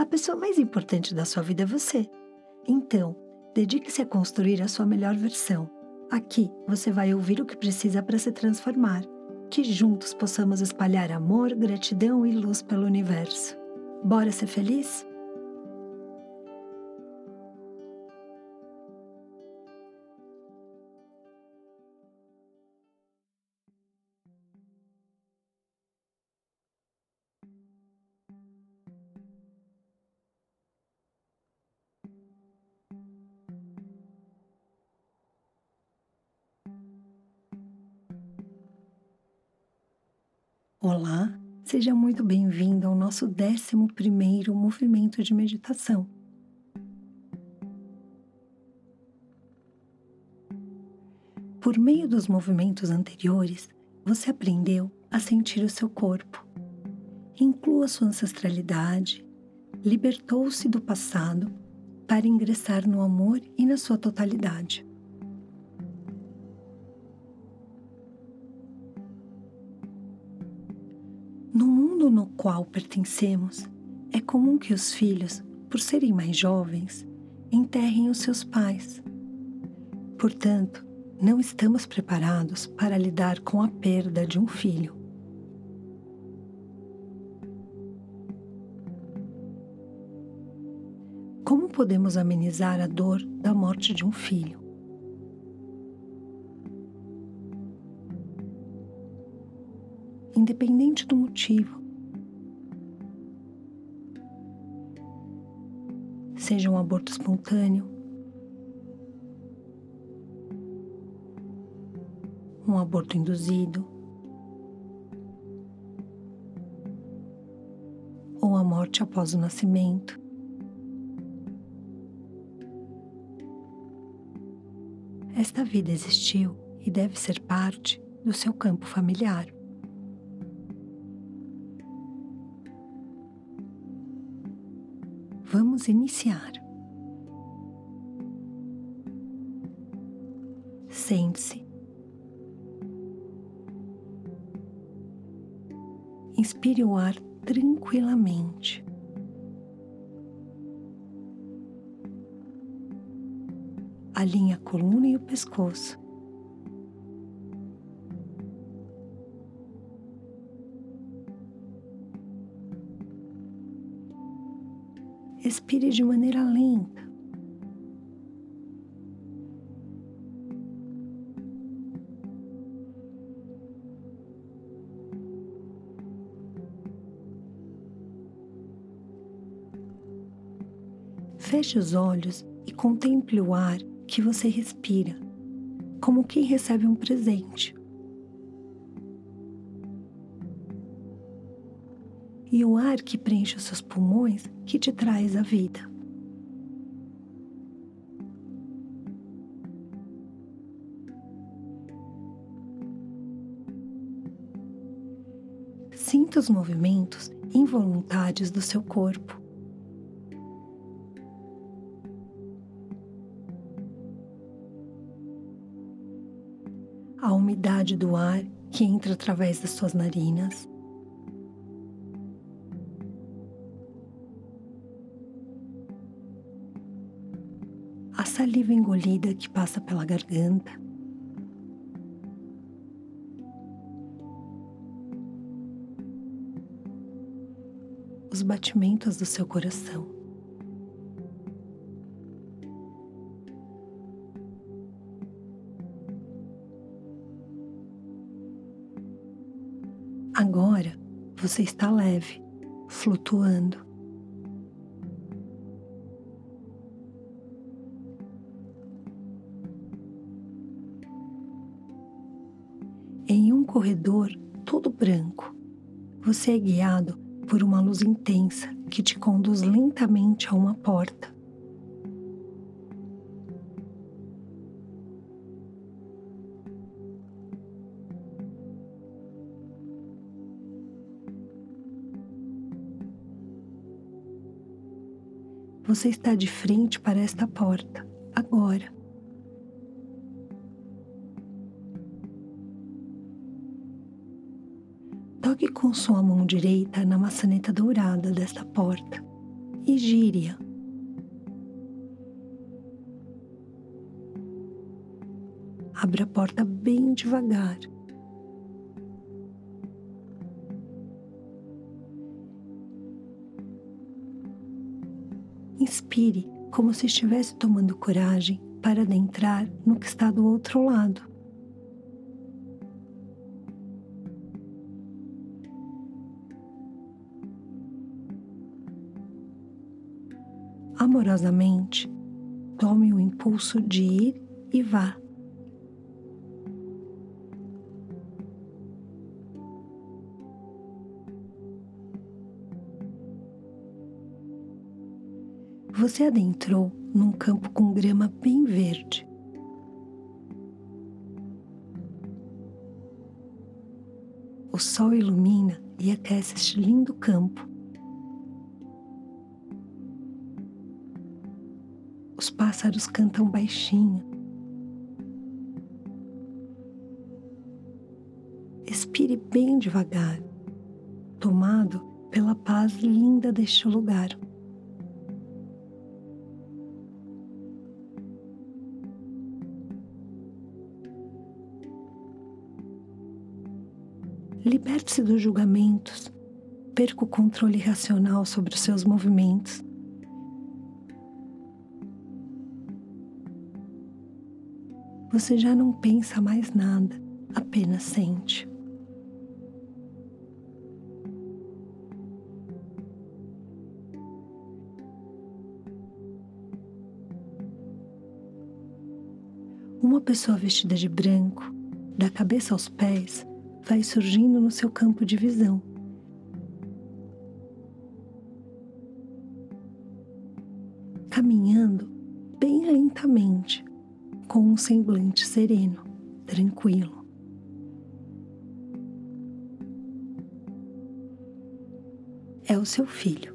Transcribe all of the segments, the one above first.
A pessoa mais importante da sua vida é você. Então, dedique-se a construir a sua melhor versão. Aqui você vai ouvir o que precisa para se transformar. Que juntos possamos espalhar amor, gratidão e luz pelo universo. Bora ser feliz? Olá, seja muito bem-vindo ao nosso 11 movimento de meditação. Por meio dos movimentos anteriores, você aprendeu a sentir o seu corpo. Inclua sua ancestralidade, libertou-se do passado para ingressar no amor e na sua totalidade. Mundo no qual pertencemos, é comum que os filhos, por serem mais jovens, enterrem os seus pais. Portanto, não estamos preparados para lidar com a perda de um filho. Como podemos amenizar a dor da morte de um filho? Independente do motivo, seja um aborto espontâneo, um aborto induzido, ou a morte após o nascimento. Esta vida existiu e deve ser parte do seu campo familiar. Vamos iniciar. Sente-se. Inspire o ar tranquilamente. Alinhe a coluna e o pescoço. Respire de maneira lenta. Feche os olhos e contemple o ar que você respira, como quem recebe um presente. E o ar que preenche os seus pulmões que te traz a vida. Sinta os movimentos involuntários do seu corpo. A umidade do ar que entra através das suas narinas. Saliva engolida que passa pela garganta. Os batimentos do seu coração. Agora você está leve, flutuando. Corredor todo branco, você é guiado por uma luz intensa que te conduz lentamente a uma porta. Você está de frente para esta porta, agora. Com sua mão direita na maçaneta dourada desta porta e gire-a. Abra a porta bem devagar. Inspire como se estivesse tomando coragem para adentrar no que está do outro lado. Amorosamente, tome o impulso de ir e vá. Você adentrou num campo com grama bem verde. O sol ilumina e aquece este lindo campo. Pássaros cantam baixinho. Expire bem devagar, tomado pela paz linda deste lugar. Liberte-se dos julgamentos. Perca o controle racional sobre os seus movimentos. Você já não pensa mais nada, apenas sente. Uma pessoa vestida de branco, da cabeça aos pés, vai surgindo no seu campo de visão. Com um semblante sereno, tranquilo. É o seu filho.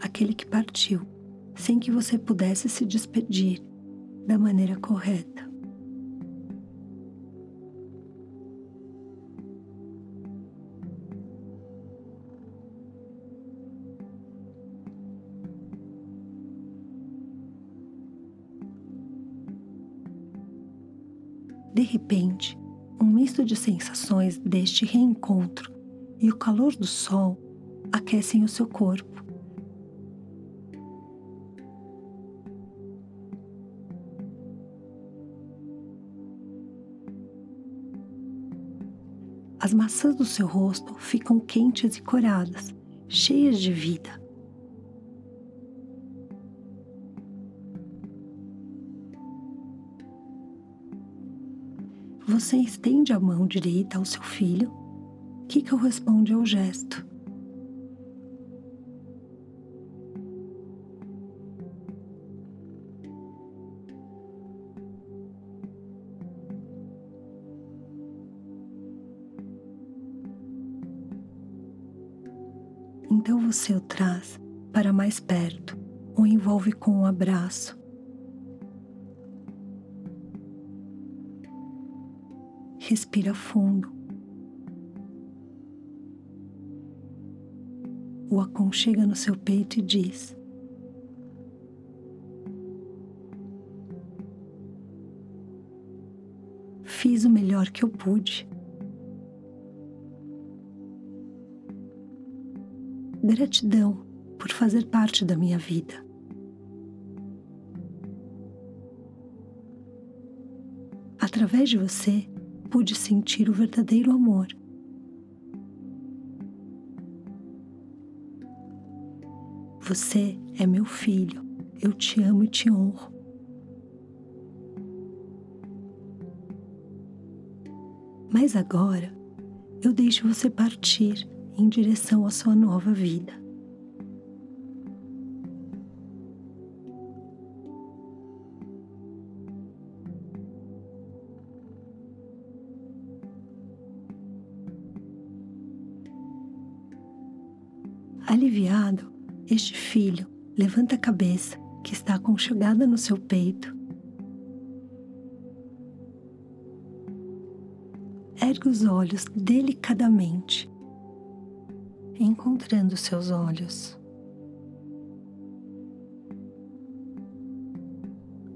Aquele que partiu sem que você pudesse se despedir da maneira correta. Repente, um misto de sensações deste reencontro e o calor do sol aquecem o seu corpo. As maçãs do seu rosto ficam quentes e coradas, cheias de vida. Você estende a mão direita ao seu filho, que corresponde ao gesto. Então você o traz para mais perto, o envolve com um abraço Respira fundo. O aconchega no seu peito e diz: Fiz o melhor que eu pude. Gratidão por fazer parte da minha vida. Através de você, pude sentir o verdadeiro amor. Você é meu filho, eu te amo e te honro. Mas agora eu deixo você partir em direção à sua nova vida. Este filho levanta a cabeça que está aconchegada no seu peito. Ergue os olhos delicadamente encontrando seus olhos.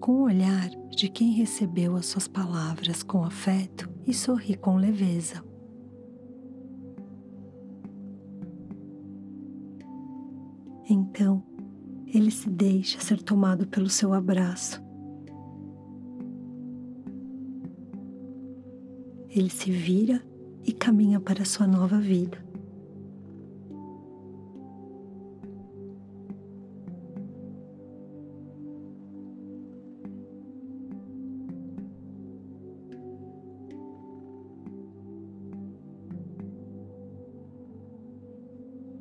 Com o olhar de quem recebeu as suas palavras com afeto e sorri com leveza. Então, ele se deixa ser tomado pelo seu abraço. Ele se vira e caminha para sua nova vida.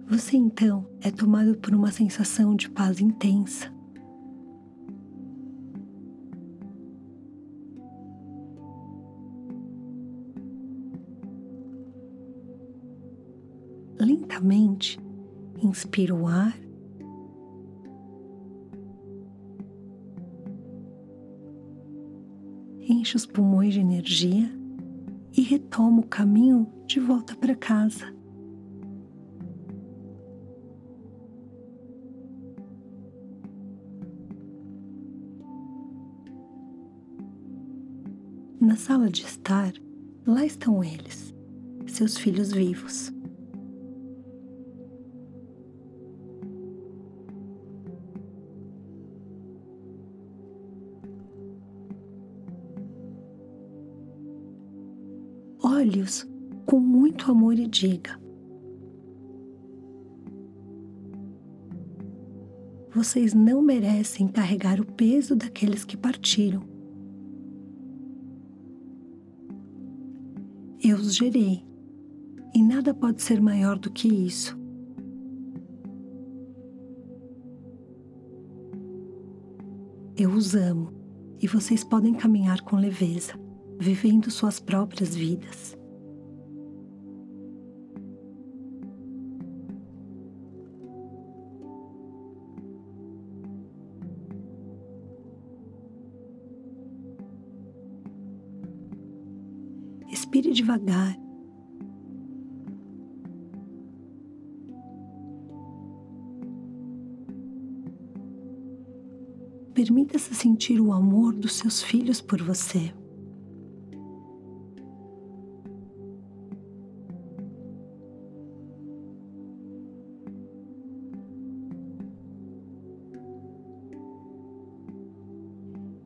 Você então é tomado por uma sensação de paz intensa. Lentamente, inspira o ar. Enche os pulmões de energia e retoma o caminho de volta para casa. Na sala de estar, lá estão eles, seus filhos vivos. Olhe-os com muito amor e diga: Vocês não merecem carregar o peso daqueles que partiram. Os gerei e nada pode ser maior do que isso. Eu os amo e vocês podem caminhar com leveza, vivendo suas próprias vidas. Devagar. Permita-se sentir o amor dos seus filhos por você.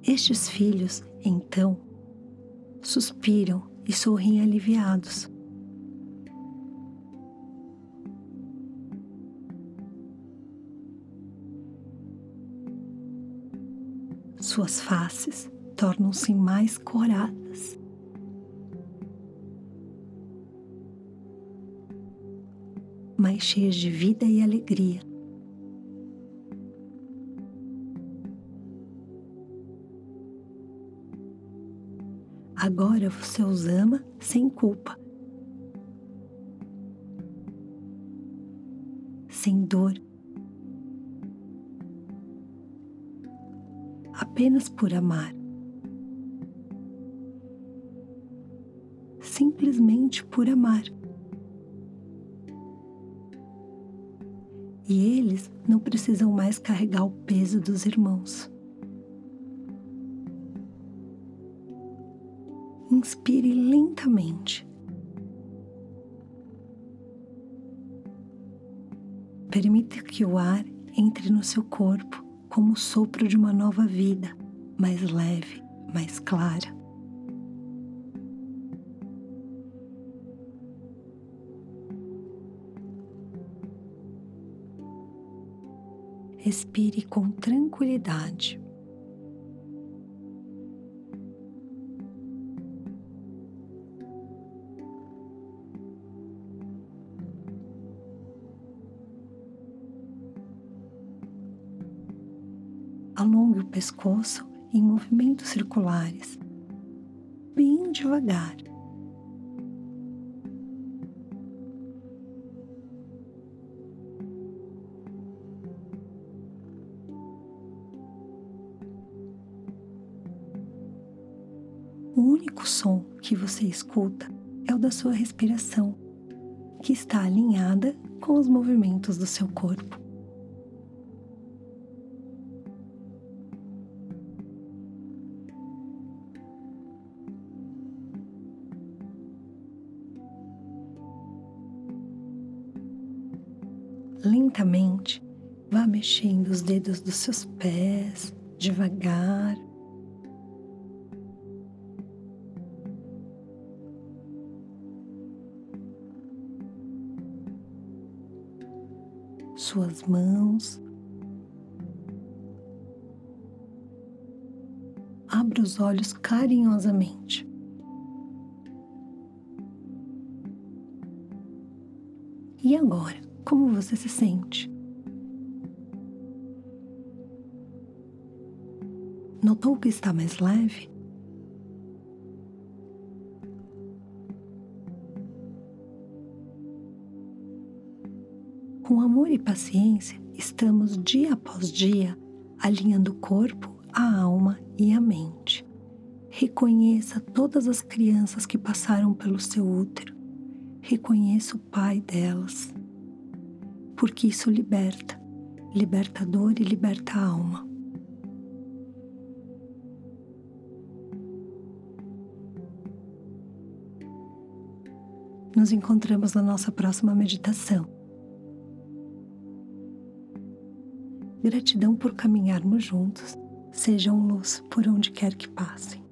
Estes filhos, então, suspiram e sorriem aliviados. Suas faces tornam-se mais coradas. Mais cheias de vida e alegria. Agora você os ama sem culpa, sem dor, apenas por amar. Simplesmente por amar. E eles não precisam mais carregar o peso dos irmãos. Inspire lentamente. Permita que o ar entre no seu corpo como o sopro de uma nova vida, mais leve, mais clara. Respire com tranquilidade. Pescoço em movimentos circulares, bem devagar. O único som que você escuta é o da sua respiração, que está alinhada com os movimentos do seu corpo. Lentamente, vá mexendo os dedos dos seus pés, devagar. Suas mãos. Abra os olhos carinhosamente. E agora? Como você se sente? Notou que está mais leve? Com amor e paciência, estamos dia após dia alinhando o corpo, a alma e a mente. Reconheça todas as crianças que passaram pelo seu útero. Reconheça o pai delas porque isso liberta, liberta a dor e liberta a alma. Nos encontramos na nossa próxima meditação. Gratidão por caminharmos juntos. Sejam luz por onde quer que passem.